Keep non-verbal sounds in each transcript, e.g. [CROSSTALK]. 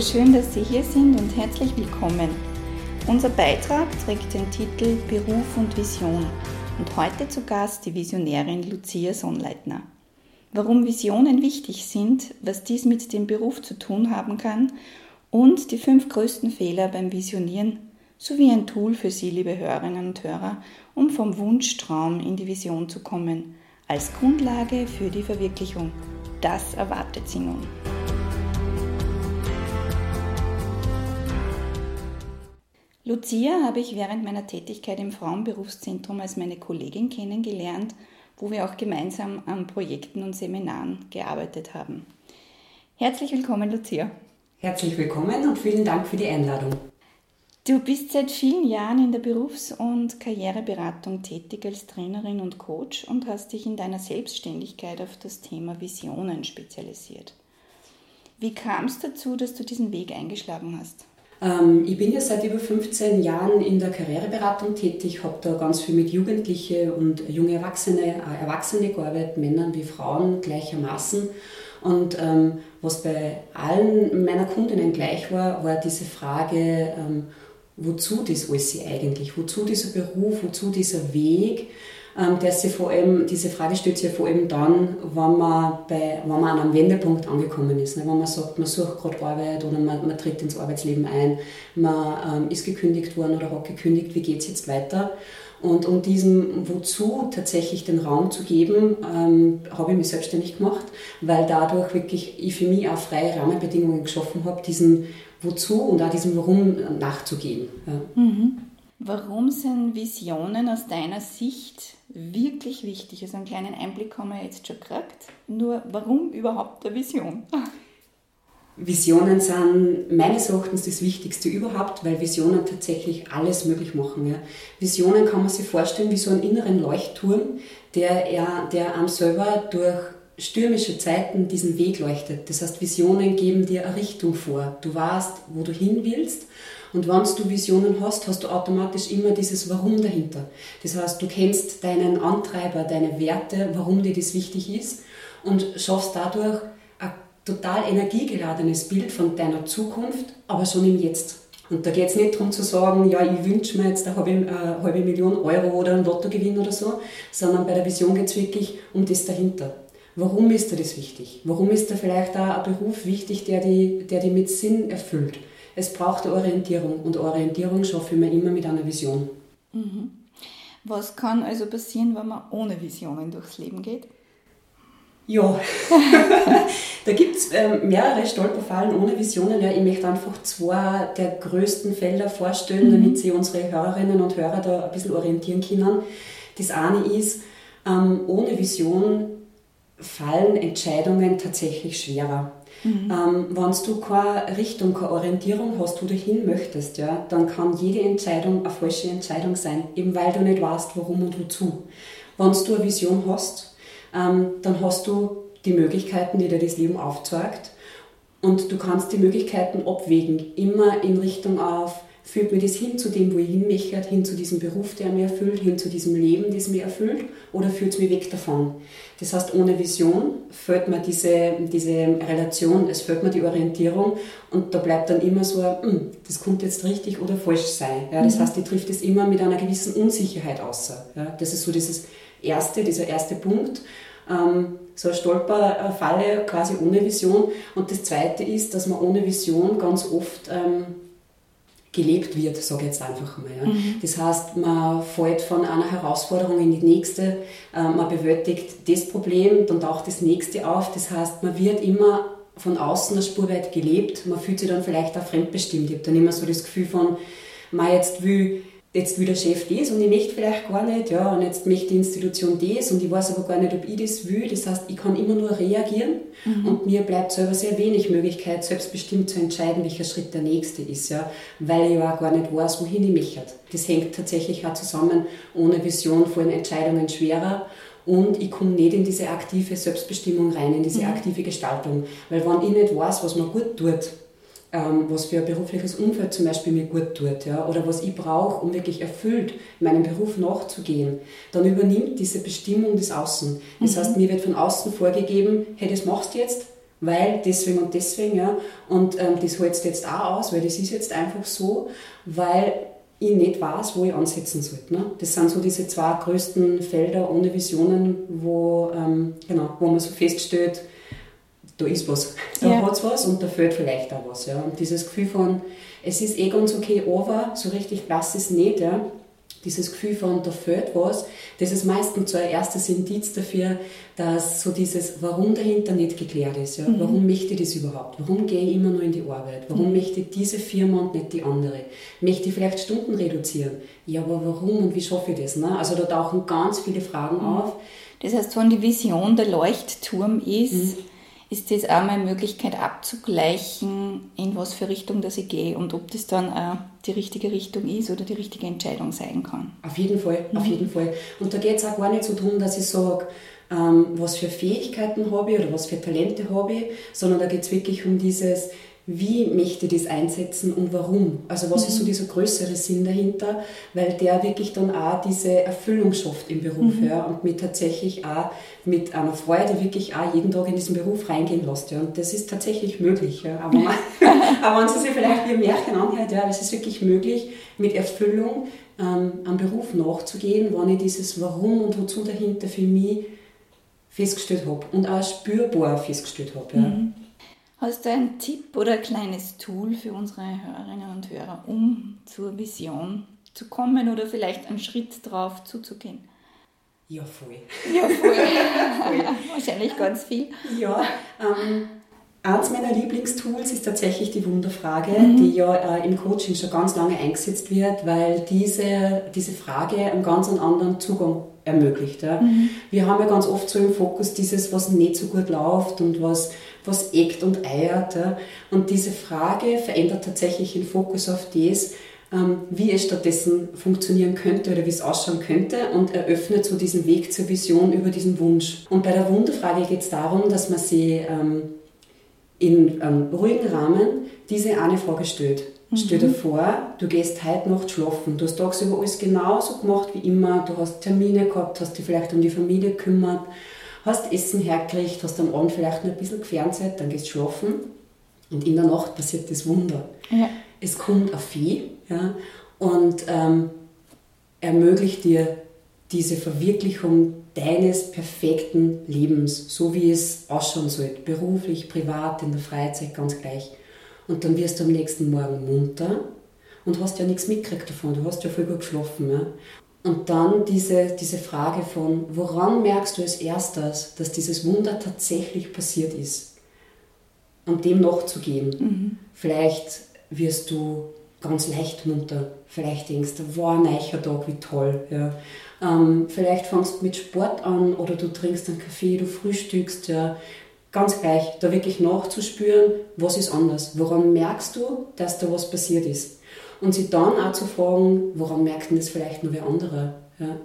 Schön, dass Sie hier sind und herzlich willkommen. Unser Beitrag trägt den Titel Beruf und Vision und heute zu Gast die Visionärin Lucia Sonnleitner. Warum Visionen wichtig sind, was dies mit dem Beruf zu tun haben kann und die fünf größten Fehler beim Visionieren sowie ein Tool für Sie, liebe Hörerinnen und Hörer, um vom Wunschtraum in die Vision zu kommen, als Grundlage für die Verwirklichung. Das erwartet Sie nun. Lucia habe ich während meiner Tätigkeit im Frauenberufszentrum als meine Kollegin kennengelernt, wo wir auch gemeinsam an Projekten und Seminaren gearbeitet haben. Herzlich willkommen, Lucia. Herzlich willkommen und vielen Dank für die Einladung. Du bist seit vielen Jahren in der Berufs- und Karriereberatung tätig als Trainerin und Coach und hast dich in deiner Selbstständigkeit auf das Thema Visionen spezialisiert. Wie kam es dazu, dass du diesen Weg eingeschlagen hast? Ähm, ich bin ja seit über 15 Jahren in der Karriereberatung tätig, habe da ganz viel mit Jugendlichen und junge Erwachsene, äh, Erwachsene gearbeitet, Männern wie Frauen gleichermaßen. Und ähm, was bei allen meiner Kundinnen gleich war, war diese Frage, ähm, wozu das alles eigentlich, wozu dieser Beruf, wozu dieser Weg ähm, der sich vor allem, diese Frage stellt sich vor allem dann, wenn man, bei, wenn man an einem Wendepunkt angekommen ist. Ne? Wenn man sagt, man sucht gerade Arbeit oder man, man tritt ins Arbeitsleben ein, man ähm, ist gekündigt worden oder hat gekündigt, wie geht es jetzt weiter? Und um diesem Wozu tatsächlich den Raum zu geben, ähm, habe ich mich selbstständig gemacht, weil dadurch wirklich ich für mich auch freie Rahmenbedingungen geschaffen habe, diesem Wozu und auch diesem Warum nachzugehen. Ja. Mhm. Warum sind Visionen aus deiner Sicht wirklich wichtig. Also einen kleinen Einblick haben wir jetzt schon gekriegt. Nur warum überhaupt eine Vision? Visionen sind meines Erachtens das Wichtigste überhaupt, weil Visionen tatsächlich alles möglich machen. Ja. Visionen kann man sich vorstellen wie so einen inneren Leuchtturm, der, er, der einem selber durch stürmische Zeiten diesen Weg leuchtet. Das heißt, Visionen geben dir eine Richtung vor. Du weißt, wo du hin willst und wenn du Visionen hast, hast du automatisch immer dieses Warum dahinter. Das heißt, du kennst deinen Antreiber, deine Werte, warum dir das wichtig ist und schaffst dadurch ein total energiegeladenes Bild von deiner Zukunft, aber schon im Jetzt. Und da geht es nicht darum zu sagen, ja, ich wünsche mir jetzt eine halbe, eine halbe Million Euro oder ein Lottogewinn oder so, sondern bei der Vision geht es wirklich um das dahinter. Warum ist dir das wichtig? Warum ist da vielleicht auch ein Beruf wichtig, der die, der die mit Sinn erfüllt? Es braucht Orientierung und Orientierung schaffe ich mir immer mit einer Vision. Mhm. Was kann also passieren, wenn man ohne Visionen durchs Leben geht? Ja, [LAUGHS] da gibt es ähm, mehrere Stolperfallen ohne Visionen. Ja, ich möchte einfach zwei der größten Felder vorstellen, mhm. damit Sie unsere Hörerinnen und Hörer da ein bisschen orientieren können. Das eine ist, ähm, ohne Vision fallen Entscheidungen tatsächlich schwerer. Mhm. Ähm, Wenn du keine Richtung, keine Orientierung hast, wo du hin möchtest, ja, dann kann jede Entscheidung eine falsche Entscheidung sein, eben weil du nicht weißt, warum und wozu. Wenn du eine Vision hast, ähm, dann hast du die Möglichkeiten, die dir das Leben aufzeigt und du kannst die Möglichkeiten abwägen, immer in Richtung auf führt mir das hin zu dem, wo ich hin möchte, hin zu diesem Beruf, der mir erfüllt, hin zu diesem Leben, das mir erfüllt, oder führt es mich weg davon? Das heißt, ohne Vision fällt mir diese, diese Relation, es fällt mir die Orientierung und da bleibt dann immer so, hm, das könnte jetzt richtig oder falsch sein. Ja, das mhm. heißt, ich trifft es immer mit einer gewissen Unsicherheit außer. Ja, das ist so dieses erste, dieser erste Punkt. Ähm, so eine Stolperfalle quasi ohne Vision. Und das zweite ist, dass man ohne Vision ganz oft ähm, gelebt wird, sage ich jetzt einfach mal. Ja. Mhm. Das heißt, man fällt von einer Herausforderung in die nächste, äh, man bewältigt das Problem, dann taucht das nächste auf. Das heißt, man wird immer von außen eine Spur weit gelebt, man fühlt sich dann vielleicht auch fremdbestimmt. Ich habe dann immer so das Gefühl von, man jetzt will jetzt will der Chef das und ich möchte vielleicht gar nicht, ja, und jetzt möchte die Institution das und ich weiß aber gar nicht, ob ich das will. Das heißt, ich kann immer nur reagieren mhm. und mir bleibt selber sehr wenig Möglichkeit, selbstbestimmt zu entscheiden, welcher Schritt der nächste ist, ja, weil ich ja auch gar nicht weiß, wohin ich mich hat. Das hängt tatsächlich auch zusammen. Ohne Vision fallen Entscheidungen schwerer und ich komme nicht in diese aktive Selbstbestimmung rein, in diese mhm. aktive Gestaltung. Weil wenn ich nicht weiß, was mir gut tut, was für ein berufliches Umfeld zum Beispiel mir gut tut ja, oder was ich brauche, um wirklich erfüllt meinem Beruf nachzugehen, dann übernimmt diese Bestimmung das Außen. Das mhm. heißt, mir wird von außen vorgegeben, hey, das machst du jetzt, weil deswegen und deswegen, ja, und ähm, das hältst du jetzt auch aus, weil das ist jetzt einfach so, weil ich nicht weiß, wo ich ansetzen sollte. Ne? Das sind so diese zwei größten Felder ohne Visionen, wo, ähm, genau, wo man so feststellt, da ist was, da ja. hat es was und da fehlt vielleicht auch was. Ja. Und dieses Gefühl von, es ist eh ganz okay, aber so richtig blass ist nicht, ja. dieses Gefühl von, da fehlt was, das ist meistens so ein erstes Indiz dafür, dass so dieses Warum dahinter nicht geklärt ist. Ja. Mhm. Warum möchte ich das überhaupt? Warum gehe ich immer nur in die Arbeit? Warum mhm. möchte ich diese Firma und nicht die andere? Möchte ich vielleicht Stunden reduzieren? Ja, aber warum und wie schaffe ich das? Ne? Also da tauchen ganz viele Fragen mhm. auf. Das heißt, wenn die Vision der Leuchtturm ist, mhm ist das auch meine Möglichkeit abzugleichen, in was für Richtung dass ich gehe und ob das dann auch die richtige Richtung ist oder die richtige Entscheidung sein kann. Auf jeden Fall, mhm. auf jeden Fall. Und da geht es auch gar nicht so darum, dass ich sage, ähm, was für Fähigkeiten habe ich oder was für Talente habe ich, sondern da geht es wirklich um dieses, wie möchte ich das einsetzen und warum. Also was mhm. ist so mhm. dieser größere Sinn dahinter, weil der wirklich dann auch diese Erfüllung schafft im Beruf mhm. ja, und mit tatsächlich auch mit einer Freude wirklich auch jeden Tag in diesen Beruf reingehen lässt. Ja. Und das ist tatsächlich möglich. Ja. Aber, man, [LAUGHS] [LAUGHS] aber wenn Sie sich vielleicht wie ein Märchen anhört, ja, es ist wirklich möglich, mit Erfüllung ähm, am Beruf nachzugehen, wenn ich dieses Warum und Wozu dahinter für mich festgestellt habe und auch spürbar festgestellt habe. Ja. Mhm. Hast du einen Tipp oder ein kleines Tool für unsere Hörerinnen und Hörer, um zur Vision zu kommen oder vielleicht einen Schritt drauf zuzugehen? Ja, voll. Ja, voll. voll. [LAUGHS] Wahrscheinlich ganz viel. Ja, ähm, eins meiner Lieblingstools ist tatsächlich die Wunderfrage, mhm. die ja äh, im Coaching schon ganz lange eingesetzt wird, weil diese, diese Frage einen ganz anderen Zugang ermöglicht. Ja. Mhm. Wir haben ja ganz oft so im Fokus dieses, was nicht so gut läuft und was was eckt und eiert. Ja. Und diese Frage verändert tatsächlich den Fokus auf das, ähm, wie es stattdessen funktionieren könnte oder wie es ausschauen könnte und eröffnet so diesen Weg zur Vision über diesen Wunsch. Und bei der Wunderfrage geht es darum, dass man sie ähm, in einem ruhigen Rahmen diese eine Frage stellt. Mhm. Stell dir vor, du gehst heute Nacht schlafen. Du hast tagsüber alles genauso gemacht wie immer. Du hast Termine gehabt, hast dich vielleicht um die Familie gekümmert hast Essen hergekriegt, hast am Abend vielleicht noch ein bisschen gefernseht, dann gehst du schlafen und in der Nacht passiert das Wunder. Ja. Es kommt ein Vieh ja, und ähm, ermöglicht dir diese Verwirklichung deines perfekten Lebens, so wie es ausschauen soll, beruflich, privat, in der Freizeit, ganz gleich. Und dann wirst du am nächsten Morgen munter und hast ja nichts mitgekriegt davon, du hast ja voll gut geschlafen. Ja? Und dann diese, diese Frage von, woran merkst du als erstes, dass dieses Wunder tatsächlich passiert ist? Und dem nachzugehen. Mhm. Vielleicht wirst du ganz leicht munter. Vielleicht denkst du, wow, ein neuer Tag, wie toll. Ja. Ähm, vielleicht fängst du mit Sport an oder du trinkst einen Kaffee, du frühstückst. Ja. Ganz gleich, da wirklich nachzuspüren, was ist anders. Woran merkst du, dass da was passiert ist? Und sie dann auch zu fragen, woran merkt denn das vielleicht nur wer andere? Ja?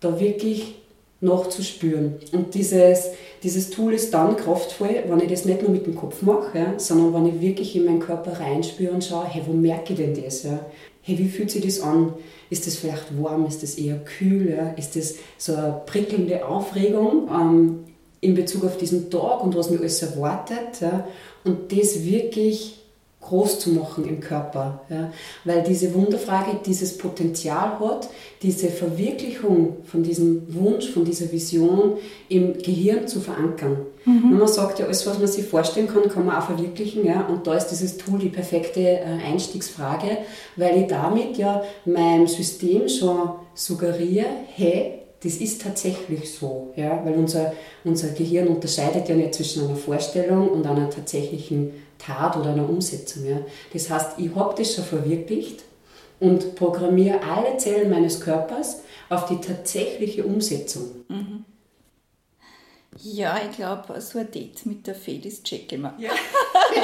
Da wirklich nachzuspüren. Und dieses, dieses Tool ist dann kraftvoll, wenn ich das nicht nur mit dem Kopf mache, ja, sondern wenn ich wirklich in meinen Körper reinspüre und schaue, hey, wo merke ich denn das? Ja? Hey, wie fühlt sich das an? Ist das vielleicht warm? Ist das eher kühl? Ja? Ist das so eine prickelnde Aufregung ähm, in Bezug auf diesen Tag und was mir alles erwartet? Ja? Und das wirklich groß zu machen im Körper. Ja? Weil diese Wunderfrage dieses Potenzial hat, diese Verwirklichung von diesem Wunsch, von dieser Vision im Gehirn zu verankern. Mhm. man sagt ja, alles, was man sich vorstellen kann, kann man auch verwirklichen. Ja? Und da ist dieses Tool die perfekte äh, Einstiegsfrage, weil ich damit ja meinem System schon suggeriere, hey, das ist tatsächlich so, ja? weil unser, unser Gehirn unterscheidet ja nicht zwischen einer Vorstellung und einer tatsächlichen Tat oder einer Umsetzung. Ja. Das heißt, ich habe das schon verwirklicht und programmiere alle Zellen meines Körpers auf die tatsächliche Umsetzung. Mhm. Ja, ich glaube, so ein Date mit der Fee, das check ich mal. Ja.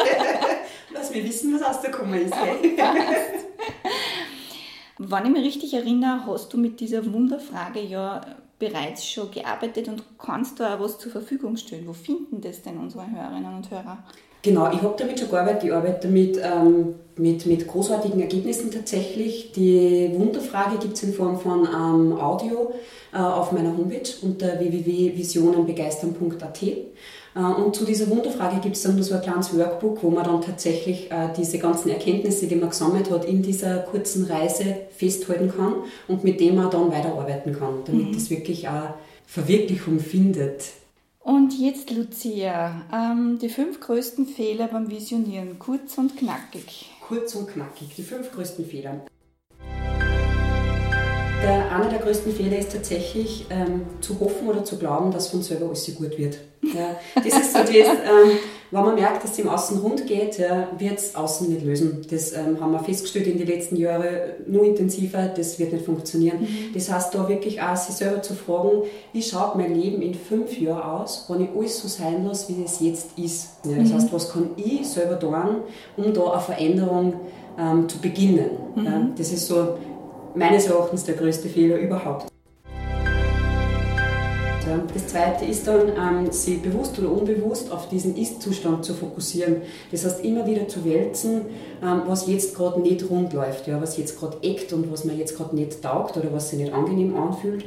[LAUGHS] Lass mir wissen, was aus der Kummer ist. [LAUGHS] Wenn ich mich richtig erinnere, hast du mit dieser Wunderfrage ja bereits schon gearbeitet und kannst da auch was zur Verfügung stellen. Wo finden das denn unsere Hörerinnen und Hörer? Genau, ich habe damit schon gearbeitet. Ich arbeite damit ähm, mit, mit großartigen Ergebnissen tatsächlich. Die Wunderfrage gibt es in Form von ähm, Audio äh, auf meiner Homepage unter www.visionenbegeistern.at. Äh, und zu dieser Wunderfrage gibt es dann so ein kleines Workbook, wo man dann tatsächlich äh, diese ganzen Erkenntnisse, die man gesammelt hat, in dieser kurzen Reise festhalten kann und mit dem man dann weiterarbeiten kann, damit mhm. das wirklich auch Verwirklichung findet. Und jetzt, Lucia, ähm, die fünf größten Fehler beim Visionieren, kurz und knackig. Kurz und knackig, die fünf größten Fehler. Der, einer der größten Fehler ist tatsächlich ähm, zu hoffen oder zu glauben, dass von selber alles gut wird. Ja, das ist so das, ähm, wenn man merkt, dass es im Außen rund geht, ja, wird es außen nicht lösen. Das ähm, haben wir festgestellt in den letzten Jahren, nur intensiver, das wird nicht funktionieren. Mhm. Das heißt, da wirklich auch sich selber zu fragen, wie schaut mein Leben in fünf Jahren aus, wenn ich alles so sein lasse, wie es jetzt ist. Ja, das mhm. heißt, was kann ich selber tun, um da eine Veränderung ähm, zu beginnen. Mhm. Ja, das ist so meines Erachtens der größte Fehler überhaupt. Das zweite ist dann, ähm, sich bewusst oder unbewusst auf diesen Ist-Zustand zu fokussieren. Das heißt, immer wieder zu wälzen, ähm, was jetzt gerade nicht rund läuft, ja, was jetzt gerade eckt und was mir jetzt gerade nicht taugt oder was sich nicht angenehm anfühlt.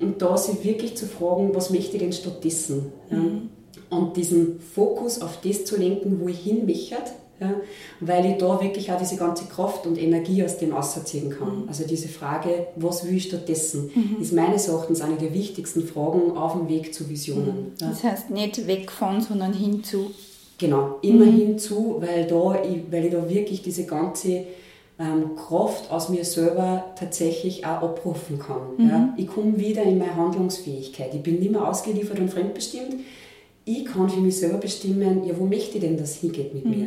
Und da sich wirklich zu fragen, was möchte ich denn stattdessen? Mhm. Und diesen Fokus auf das zu lenken, wo ich hin möchte, ja, weil ich da wirklich auch diese ganze Kraft und Energie aus dem ausziehen kann. Mhm. Also diese Frage, was will ich stattdessen, mhm. ist meines Erachtens eine der wichtigsten Fragen auf dem Weg zu Visionen. Mhm. Ja. Das heißt nicht weg von, sondern hinzu. Genau, immer mhm. hinzu, weil, da, ich, weil ich da wirklich diese ganze ähm, Kraft aus mir selber tatsächlich auch abrufen kann. Mhm. Ja. Ich komme wieder in meine Handlungsfähigkeit. Ich bin nicht mehr ausgeliefert und fremdbestimmt. Ich kann für mich selber bestimmen, ja, wo möchte ich denn, dass es hingeht mit mhm. mir?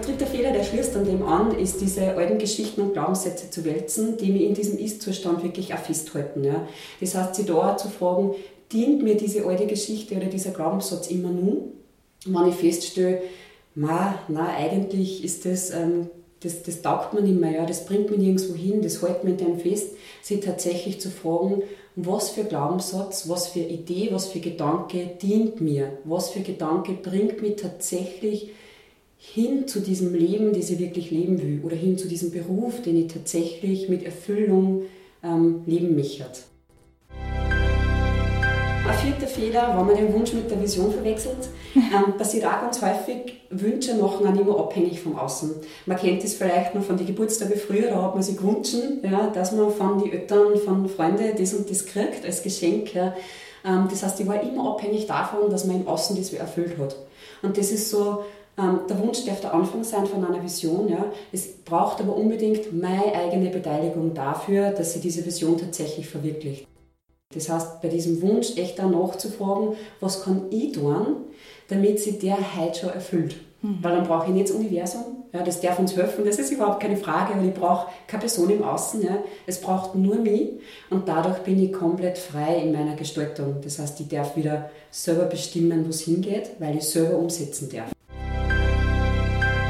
Ein dritter Fehler, der schließt an dem an, ist diese alten Geschichten und Glaubenssätze zu wälzen, die mich in diesem Ist-Zustand wirklich auch festhalten. Ja. Das heißt, sie da zu fragen, dient mir diese alte Geschichte oder dieser Glaubenssatz immer nur? Wenn ich feststelle, na, na eigentlich ist das, ähm, das, das taugt mir nicht mehr, ja, das bringt mich nirgendwo hin, das hält mich dem fest, sie tatsächlich zu fragen, was für Glaubenssatz, was für Idee, was für Gedanke dient mir, was für Gedanke bringt mich tatsächlich hin zu diesem Leben, das ich wirklich leben will, oder hin zu diesem Beruf, den ich tatsächlich mit Erfüllung ähm, leben möchte. Ein vierter Fehler, wenn man den Wunsch mit der Vision verwechselt, [LAUGHS] ähm, passiert auch ganz häufig, Wünsche machen einen immer abhängig vom Außen. Man kennt das vielleicht noch von den Geburtstagen früher, da hat man sich gewünscht, ja, dass man von den Eltern, von Freunden das und das kriegt als Geschenk. Ja. Ähm, das heißt, ich war immer abhängig davon, dass man im Außen das erfüllt hat. Und das ist so ähm, der Wunsch darf der Anfang sein von einer Vision. Ja. Es braucht aber unbedingt meine eigene Beteiligung dafür, dass sie diese Vision tatsächlich verwirklicht. Das heißt, bei diesem Wunsch echt auch nachzufragen, was kann ich tun, damit sich der heute schon erfüllt. Mhm. Weil dann brauche ich nicht das Universum, ja, das darf uns helfen, das ist überhaupt keine Frage, weil ich brauche keine Person im Außen, ja. es braucht nur mich und dadurch bin ich komplett frei in meiner Gestaltung. Das heißt, ich darf wieder selber bestimmen, wo es hingeht, weil ich selber umsetzen darf.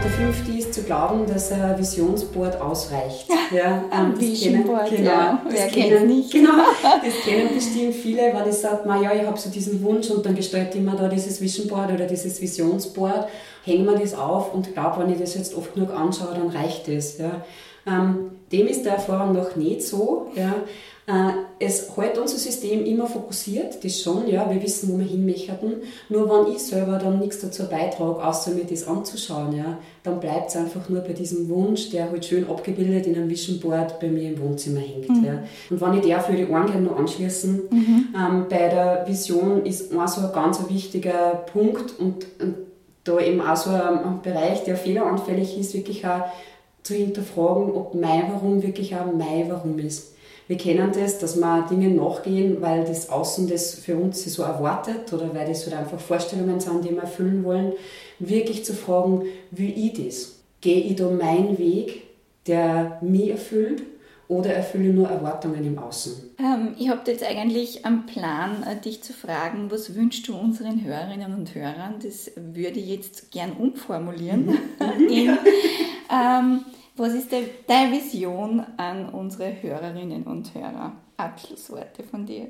Der fünfte ist zu glauben, dass ein Visionsboard ausreicht. Ja, ähm, Visionboard, kennen, genau, ja. Wer kennt es nicht? Genau, das kennen bestimmt viele, weil ich sage, ja, ich habe so diesen Wunsch und dann gestalte ich mir da dieses Visionboard oder dieses Visionsboard, hänge mir das auf und glaube, wenn ich das jetzt oft genug anschaue, dann reicht das. Ja. Ähm, dem ist der Erfahrung noch nicht so. Ja. Äh, es hält unser System immer fokussiert, das schon, ja, wir wissen, wo wir hin möchten. Nur wenn ich selber dann nichts dazu beitrage, außer mir das anzuschauen, ja, dann bleibt es einfach nur bei diesem Wunsch, der halt schön abgebildet in einem Vision Board bei mir im Wohnzimmer hängt. Mhm. Ja. Und wenn ich der für die Ohren noch anschließen, mhm. ähm, bei der Vision ist auch so ein ganz wichtiger Punkt und, und da eben auch so ein, ein Bereich, der fehleranfällig ist, wirklich auch zu hinterfragen, ob mein Warum wirklich auch mein Warum ist. Wir kennen das, dass wir Dinge nachgehen, weil das Außen das für uns so erwartet oder weil das halt einfach Vorstellungen sind, die wir erfüllen wollen. Wirklich zu fragen, wie ich das? gehe ich da meinen Weg, der mich erfüllt oder erfülle nur Erwartungen im Außen? Ähm, ich habe jetzt eigentlich am Plan, äh, dich zu fragen, was wünschst du unseren Hörerinnen und Hörern? Das würde ich jetzt gern umformulieren. Mhm. [LAUGHS] In, [LAUGHS] ähm, was ist de, deine Vision an unsere Hörerinnen und Hörer? Abschlussworte von dir.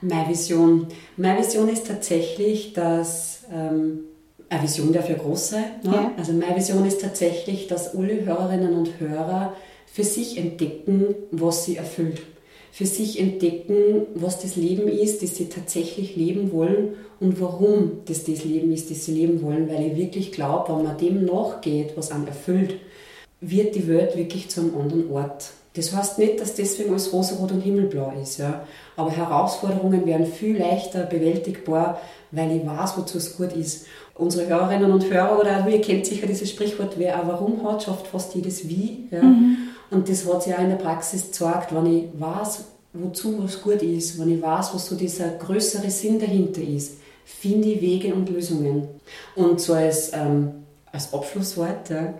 Meine Vision. Meine Vision ist tatsächlich, dass ähm, eine Vision darf ja groß sein. Ne? Ja. Also meine Vision ist tatsächlich, dass alle Hörerinnen und Hörer für sich entdecken, was sie erfüllt. Für sich entdecken, was das Leben ist, das sie tatsächlich leben wollen und warum das das Leben ist, das sie leben wollen. Weil ich wirklich glaube, wenn man dem nachgeht, was einen erfüllt, wird die Welt wirklich zu einem anderen Ort. Das heißt nicht, dass deswegen alles rosarot und himmelblau ist. Ja? Aber Herausforderungen werden viel leichter bewältigbar, weil ich weiß, wozu es gut ist. Unsere Hörerinnen und Hörer, oder ihr kennt sicher dieses Sprichwort, wer ein Warum hat, schafft fast jedes Wie. Ja? Mhm. Und das hat sich auch in der Praxis gezeigt, wenn ich weiß, wozu was gut ist, wenn ich weiß, was so dieser größere Sinn dahinter ist, finde ich Wege und Lösungen. Und so als, ähm, als Abschlusswort, ja,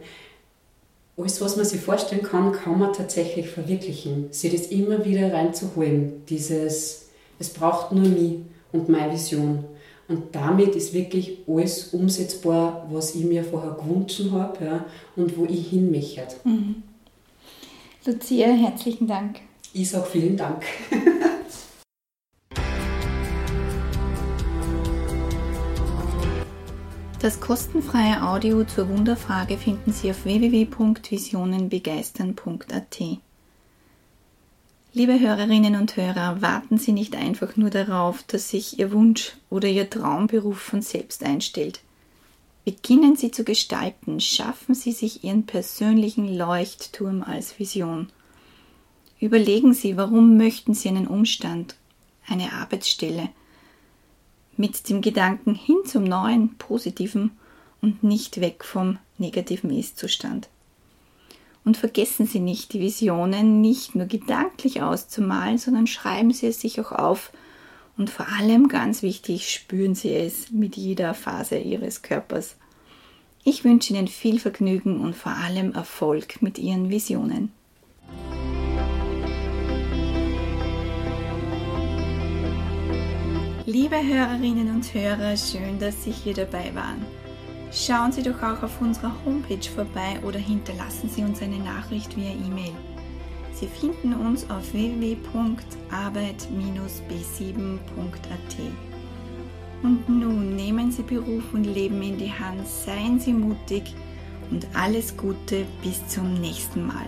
alles, was man sich vorstellen kann, kann man tatsächlich verwirklichen. Sie das immer wieder reinzuholen, dieses, es braucht nur mich und meine Vision. Und damit ist wirklich alles umsetzbar, was ich mir vorher gewünscht habe ja, und wo ich hin möchte. Mhm. Lucia, herzlichen Dank. Ich sage vielen Dank. [LAUGHS] Das kostenfreie Audio zur Wunderfrage finden Sie auf www.visionenbegeistern.at. Liebe Hörerinnen und Hörer, warten Sie nicht einfach nur darauf, dass sich Ihr Wunsch oder Ihr Traumberuf von selbst einstellt. Beginnen Sie zu gestalten, schaffen Sie sich Ihren persönlichen Leuchtturm als Vision. Überlegen Sie, warum möchten Sie einen Umstand, eine Arbeitsstelle, mit dem Gedanken hin zum neuen, positiven und nicht weg vom negativen Ist-Zustand. Und vergessen Sie nicht, die Visionen nicht nur gedanklich auszumalen, sondern schreiben Sie es sich auch auf und vor allem ganz wichtig, spüren Sie es mit jeder Phase Ihres Körpers. Ich wünsche Ihnen viel Vergnügen und vor allem Erfolg mit Ihren Visionen. Liebe Hörerinnen und Hörer, schön, dass Sie hier dabei waren. Schauen Sie doch auch auf unserer Homepage vorbei oder hinterlassen Sie uns eine Nachricht via E-Mail. Sie finden uns auf www.arbeit-b7.at. Und nun nehmen Sie Beruf und Leben in die Hand, seien Sie mutig und alles Gute bis zum nächsten Mal.